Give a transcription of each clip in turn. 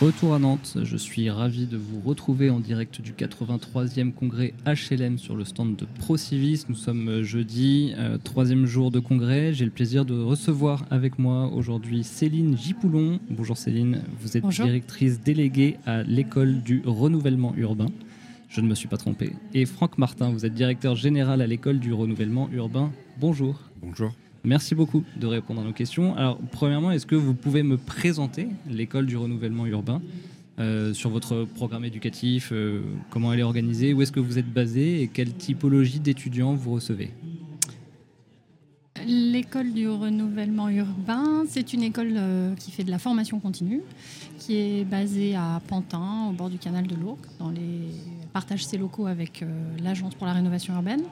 Retour à Nantes, je suis ravi de vous retrouver en direct du 83e congrès HLM sur le stand de Procivis. Nous sommes jeudi, euh, troisième jour de congrès. J'ai le plaisir de recevoir avec moi aujourd'hui Céline Gipoulon. Bonjour Céline, vous êtes directrice déléguée à l'école du renouvellement urbain. Je ne me suis pas trompé. Et Franck Martin, vous êtes directeur général à l'école du renouvellement urbain. Bonjour. Bonjour. Merci beaucoup de répondre à nos questions. Alors, premièrement, est-ce que vous pouvez me présenter l'école du renouvellement urbain euh, sur votre programme éducatif, euh, comment elle est organisée, où est-ce que vous êtes basé et quelle typologie d'étudiants vous recevez? L'école du renouvellement urbain, c'est une école euh, qui fait de la formation continue, qui est basée à Pantin, au bord du canal de l'Ourcq, dans les partage ses locaux avec l'Agence pour la rénovation urbaine.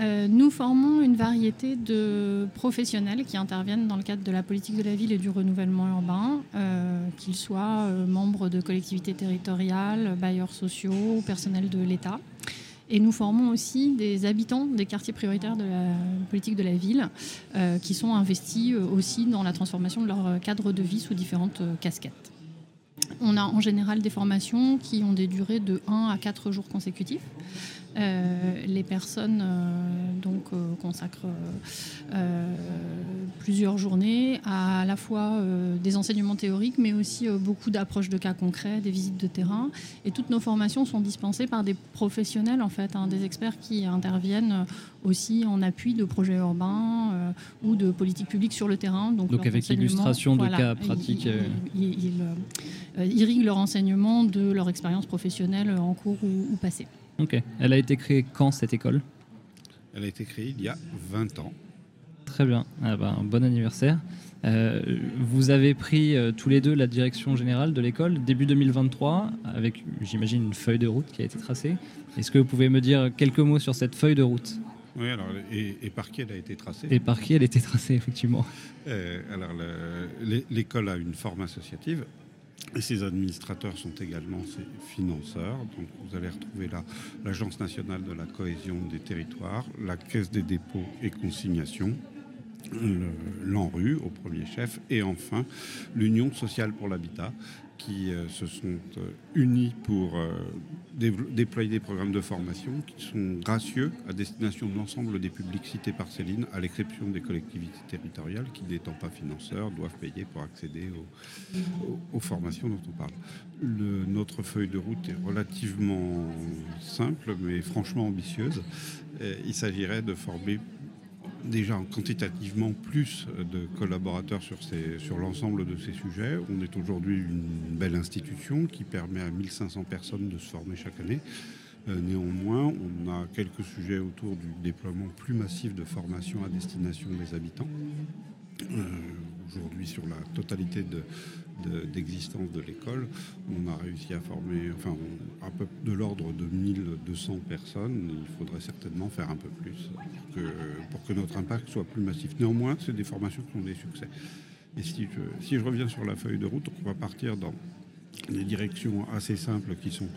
Euh, nous formons une variété de professionnels qui interviennent dans le cadre de la politique de la ville et du renouvellement urbain, euh, qu'ils soient euh, membres de collectivités territoriales, bailleurs sociaux, personnels de l'État. Et nous formons aussi des habitants des quartiers prioritaires de la politique de la ville qui sont investis aussi dans la transformation de leur cadre de vie sous différentes casquettes. On a en général des formations qui ont des durées de 1 à 4 jours consécutifs. Euh, les personnes euh, donc euh, consacrent plusieurs journées à à la fois des enseignements théoriques, mais aussi beaucoup d'approches de cas concrets, des visites de terrain. Et toutes nos formations sont dispensées par des professionnels, en fait, hein, des experts qui interviennent aussi en appui de projets urbains ou de politiques publiques sur le terrain. Donc, avec illustration de cas pratiques. Ils, irriguent leur enseignement de leur expérience professionnelle en cours ou, ou passée. Ok. Elle a été créée quand cette école Elle a été créée il y a 20 ans. Très bien. Ah ben, bon anniversaire. Euh, vous avez pris euh, tous les deux la direction générale de l'école début 2023 avec, j'imagine, une feuille de route qui a été tracée. Est-ce que vous pouvez me dire quelques mots sur cette feuille de route? Oui, alors, et, par qui elle a été tracée? Et par qui elle a été tracée, effectivement? Euh, alors, l'école a une forme associative ces administrateurs sont également ses financeurs. Donc vous allez retrouver là l'Agence nationale de la cohésion des territoires, la Caisse des dépôts et consignations, l'ANRU au premier chef, et enfin l'Union sociale pour l'habitat, qui euh, se sont euh, unis pour euh, déployer des programmes de formation qui sont gracieux à destination de l'ensemble des publics cités par Céline, à l'exception des collectivités territoriales qui, n'étant pas financeurs, doivent payer pour accéder aux, formations dont on parle. notre feuille de route est relativement simple, mais franchement ambitieuse. Il s'agirait de former déjà quantitativement plus de collaborateurs sur, l'ensemble de ces sujets. On est aujourd'hui une belle institution qui permet à 1500 personnes de se former chaque année. Euh, néanmoins, on a quelques sujets autour du déploiement plus massif de formation à destination des habitants. Euh, aujourd'hui, sur la totalité de, d'existence de, l'école, on a réussi à former enfin, peu de l'ordre de 1200 personnes. Il faudrait certainement faire un peu plus pour que, pour que notre impact soit plus massif. Néanmoins, c'est des formations qui ont des succès. Et si je, si je reviens sur la feuille de route, on va partir dans des directions assez simples qui sont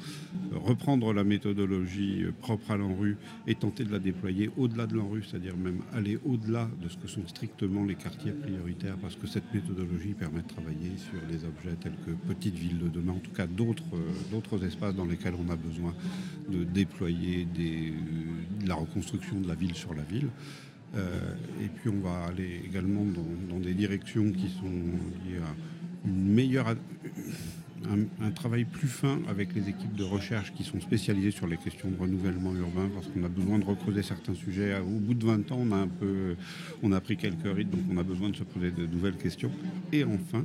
euh, reprendre la méthodologie euh, propre à l'ANRU et tenter de la déployer au-delà de l'ANRU, c'est-à-dire même aller au-delà de ce que sont strictement les quartiers prioritaires, parce que cette méthodologie permet de travailler sur des objets tels que petites villes de demain, en tout cas d'autres, euh, d'autres espaces dans lesquels on a besoin de déployer la reconstruction de la ville sur la ville. et puis on va aller également dans, dans des directions qui sont liées à une meilleure un, travail plus fin avec les équipes de recherche qui sont spécialisées sur les questions de renouvellement urbain parce qu'on a besoin de recreuser certains sujets. Au bout de 20 ans, on a un peu, on a pris quelques rites, donc on a besoin de se poser de nouvelles questions. Et enfin,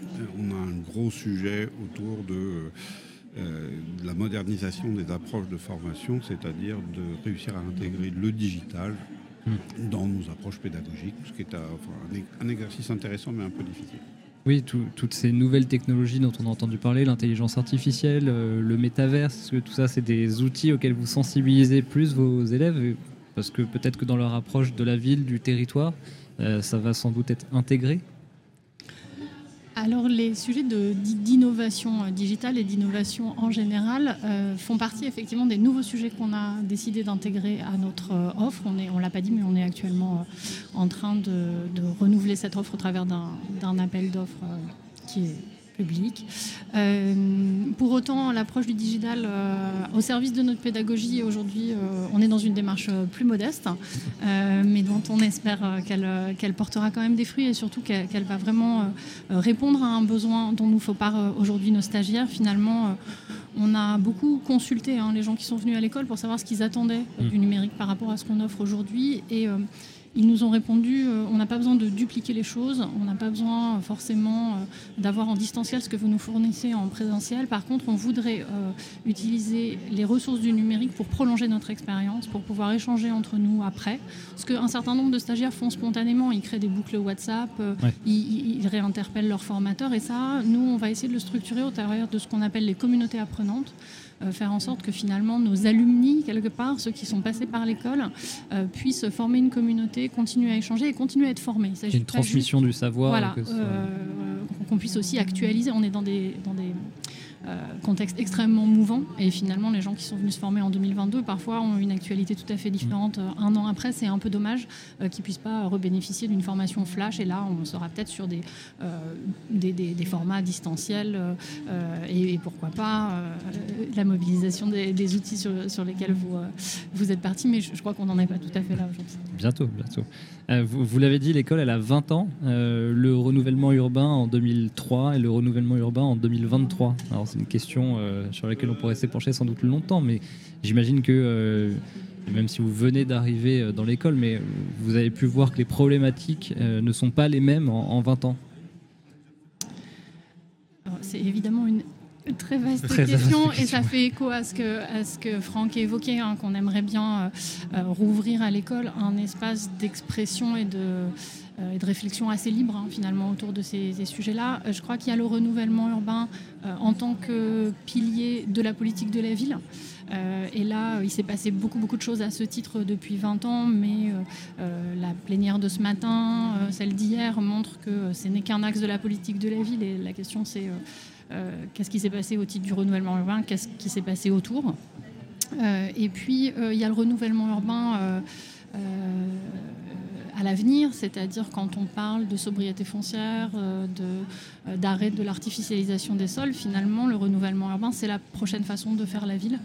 euh, on a un gros sujet autour de, euh, la modernisation des approches de formation, c'est-à-dire de réussir à intégrer le digital hmm. dans nos approches pédagogiques, ce qui est un exercice intéressant mais un peu difficile. Oui, toutes ces nouvelles technologies dont on a entendu parler, l'intelligence artificielle, euh, le métaverse, tout ça, c'est des outils auxquels vous sensibilisez plus vos élèves Parce que peut-être que dans leur approche de la ville, du territoire, euh, ça va sans doute être intégré alors les sujets d'innovation digitale et d'innovation en général font partie effectivement des nouveaux sujets qu'on a décidé d'intégrer à notre offre. On ne on l'a pas dit, mais on est actuellement en train de, de renouveler cette offre au travers d'un appel d'offres qui est public. Euh, pour autant, l'approche du digital euh, au service de notre pédagogie, aujourd'hui, euh, on est dans une démarche plus modeste, mais dont on espère qu'elle portera quand même des fruits et surtout qu'elle va vraiment répondre à un besoin dont nous faut part aujourd'hui nos stagiaires. Finalement, on a beaucoup consulté hein, les gens qui sont venus à l'école pour savoir ce qu'ils attendaient mmh. du numérique par rapport à ce qu'on offre aujourd'hui. Et ils nous ont répondu euh, on n'a pas besoin de dupliquer les choses, on n'a pas besoin euh, forcément euh, d'avoir en distanciel ce que vous nous fournissez en présentiel. Par contre, on voudrait utiliser les ressources du numérique pour prolonger notre expérience, pour pouvoir échanger entre nous après. Ce qu'un certain nombre de stagiaires font spontanément. Ils créent des boucles WhatsApp, ils, ils réinterpellent leurs formateurs. Et ça, nous, on va essayer de le structurer au travers de ce qu'on appelle les communautés apprenantes. Faire en sorte que finalement nos alumni, quelque part, ceux qui sont passés par l'école, euh, puissent former une communauté, continuer à échanger et continuer à être formés. Il une transmission du savoir. Voilà, euh, qu'on puisse aussi actualiser. On est dans des, dans des contexte extrêmement mouvant. Et finalement, les gens qui sont venus se former en 2022, parfois, ont une actualité tout à fait différente euh, un an après. C'est un peu dommage euh, qu'ils puissent pas rebénéficier d'une formation flash. Et là, on sera peut-être sur des, des, formats distanciels et, pourquoi pas la mobilisation des, outils sur, lesquels vous, vous êtes partis. Mais je, crois qu'on n'en est pas tout à fait là aujourd'hui. Bientôt, bientôt. vous, vous l'avez dit, l'école, elle a 20 ans. le renouvellement urbain en 2003 et le renouvellement urbain en 2023. Alors, c'est une question euh, sur laquelle on pourrait s'épancher sans doute longtemps, mais j'imagine que euh, même si vous venez d'arriver euh, dans l'école, mais vous avez pu voir que les problématiques ne sont pas les mêmes en, 20 ans. C'est évidemment une très vaste question et ça fait écho à ce que, à ce que Franck évoquait, hein, qu'on aimerait bien rouvrir à l'école un espace d'expression et de euh, et de réflexion assez libre hein, finalement autour de ces, sujets-là. Euh, je crois qu'il y a le renouvellement urbain euh, en tant que pilier de la politique de la ville. et là, il s'est passé beaucoup, beaucoup de choses à ce titre depuis 20 ans, mais la plénière de ce matin, celle d'hier, montre que ce n'est qu'un axe de la politique de la ville. Et la question, c'est qu'est-ce qui s'est passé au titre du renouvellement urbain Qu'est-ce qui s'est passé autour. Et puis, il y a le renouvellement urbain à l'avenir, c'est-à-dire quand on parle de sobriété foncière, euh, euh, d'arrêt de, l'artificialisation des sols, finalement, le renouvellement urbain, c'est la prochaine façon de faire la ville.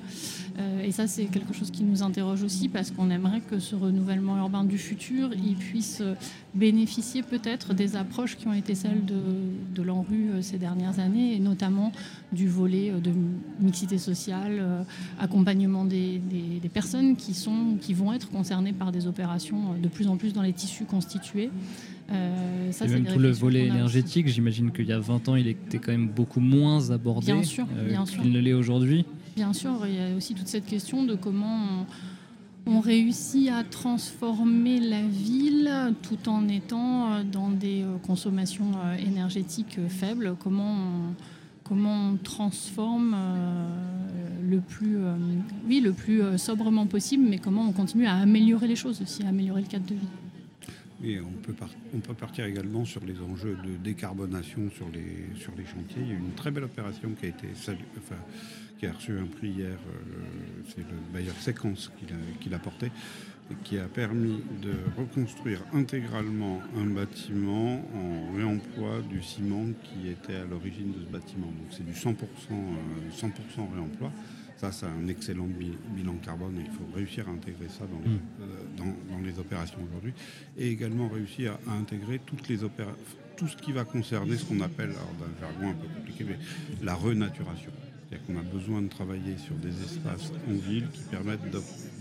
Euh, et ça, c'est quelque chose qui nous interroge aussi parce qu'on aimerait que ce renouvellement urbain du futur, il puisse bénéficier peut-être des approches qui ont été celles de, de l'ANRU ces dernières années, et notamment du volet de mixité sociale, accompagnement des, des, personnes qui, sont, qui vont être concernées par des opérations de plus en plus dans les tissus constitués. Euh, ça, et même tout le volet énergétique, j'imagine qu'il y a 20 ans, il était quand même beaucoup moins abordé bien sûr, euh, qu'il ne l'est aujourd'hui. Bien sûr, il y a aussi toute cette question de comment on, réussit à transformer la ville tout en étant euh, dans des euh, consommations énergétiques faibles. Comment on, comment on transforme le plus, oui, le plus sobrement possible, mais comment on continue à améliorer les choses aussi, à améliorer le cadre de vie. On peut, partir également sur les enjeux de décarbonation sur les, chantiers. Il y a une très belle opération qui a été qui a reçu un prix hier, euh, c'est le bailleur Séquence qui l'a porté, qui a permis de reconstruire intégralement un bâtiment en réemploi du ciment qui était à l'origine de ce bâtiment. Donc c'est du 100%, 100 euh, réemploi. Ça, c'est un excellent bilan carbone et il faut réussir à intégrer ça dans les, mm. euh, dans, les opérations aujourd'hui. Et également réussir à, intégrer toutes les tout ce qui va concerner ce qu'on appelle, alors d'un jargon un peu compliqué, mais la renaturation. C'est-à-dire qu'on a besoin de travailler sur des espaces en ville qui permettent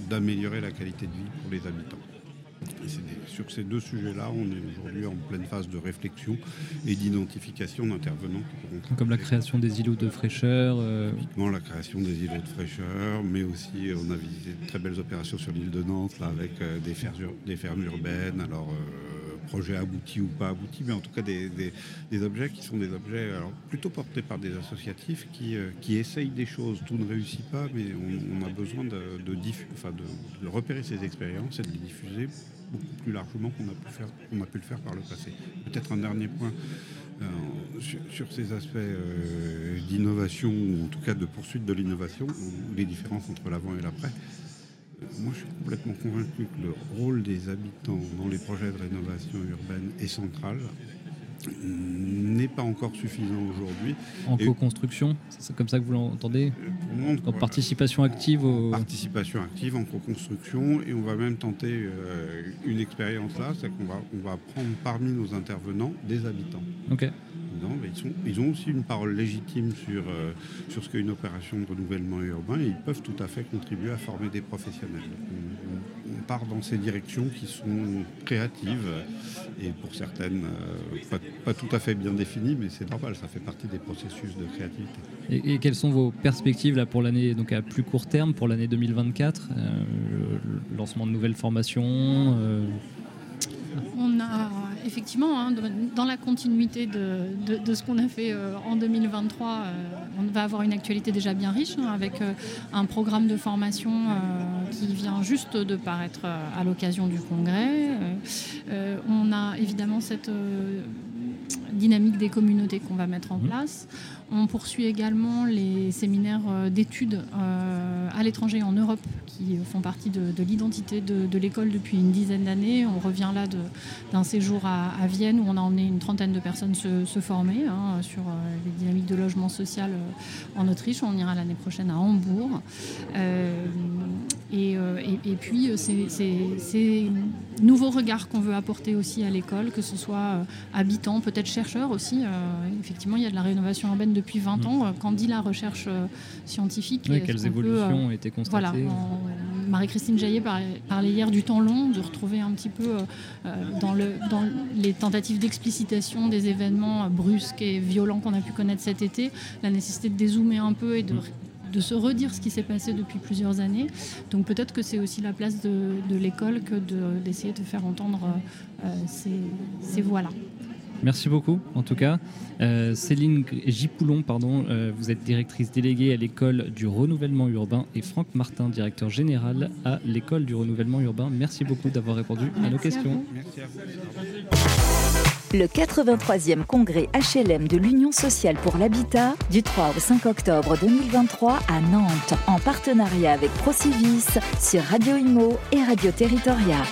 d'améliorer la qualité de vie pour les habitants sur ces deux sujets-là, on est aujourd'hui en pleine phase de réflexion et d'identification d'intervenants. Comme la création des îlots de fraîcheur euh... la création des îlots de fraîcheur, mais aussi on a visité de très belles opérations sur l'île de Nantes là, avec euh, des, fermes, des fermes urbaines. Alors, euh, projet abouti ou pas abouti, mais en tout cas des, objets qui sont des objets plutôt portés par des associatifs qui, euh, qui essayent des choses. Tout ne réussit pas, mais on, a besoin de, de, de repérer ces expériences et de les diffuser beaucoup plus largement qu'on a, pu faire, a pu le faire par le passé. Peut-être un dernier point sur, ces aspects d'innovation, ou en tout cas de poursuite de l'innovation, les différences entre l'avant et l'après, moi, je suis complètement convaincu que le rôle des habitants dans les projets de rénovation urbaine est central n'est pas encore suffisant aujourd'hui. En co-construction, c'est comme ça que vous l'entendez En participation active au... Participation active en co-construction et on va même tenter euh, une expérience là, c'est qu'on va, on va prendre parmi nos intervenants des habitants. Ok. Ils, ont aussi une parole légitime sur, euh, sur ce qu'est une opération de renouvellement urbain et ils peuvent tout à fait contribuer à former des professionnels part dans ces directions qui sont créatives et pour certaines euh, pas, tout à fait bien définies, mais c'est normal, ça fait partie des processus de créativité. Et, quelles sont vos perspectives là, pour l'année donc à plus court terme, pour l'année 2024 euh, le lancement de nouvelles formations euh, On a effectivement, hein, dans la continuité de, ce qu'on a fait euh, en 2023, euh, on va avoir une actualité déjà bien riche hein, avec euh, un programme de formation qui vient juste de paraître à l'occasion du congrès. on a évidemment cette dynamique des communautés qu'on va mettre en mmh. place. On poursuit également les séminaires euh, d'études euh, à l'étranger en Europe qui font partie de, l'identité de, l'école depuis une dizaine d'années. On revient là d'un séjour à, Vienne où on a emmené une trentaine de personnes se, former hein, sur euh, les dynamiques de logement social en Autriche. On ira l'année prochaine à Hambourg. Et, puis, ces nouveaux regards qu'on veut apporter aussi à l'école, que ce soit habitants, peut-être chercheurs aussi. effectivement, il y a de la rénovation urbaine depuis 20 mm. ans. Quand dit la recherche euh, scientifique Quelles évolutions euh, ont été constatées Voilà. Marie-Christine Jaillet parlait hier du temps long, de retrouver un petit peu euh, dans, le, dans les tentatives d'explicitation des événements brusques et violents qu'on a pu connaître cet été, la nécessité de dézoomer un peu et de, mm. De se redire ce qui s'est passé depuis plusieurs années. Donc peut-être que c'est aussi la place de, de l'école que d'essayer de, faire entendre ces, ces voix-là. Merci beaucoup, en tout cas. Euh, Céline Gipoulon, pardon, euh, vous êtes directrice déléguée à l'école du renouvellement urbain et Franck Martin, directeur général à l'école du renouvellement urbain. Merci beaucoup d'avoir répondu à nos questions. Merci à vous. Le 83e congrès HLM de l'Union sociale pour l'habitat du 3 au 5 octobre 2023 à Nantes en partenariat avec Procivis sur Radio Imo et Radio Territoria.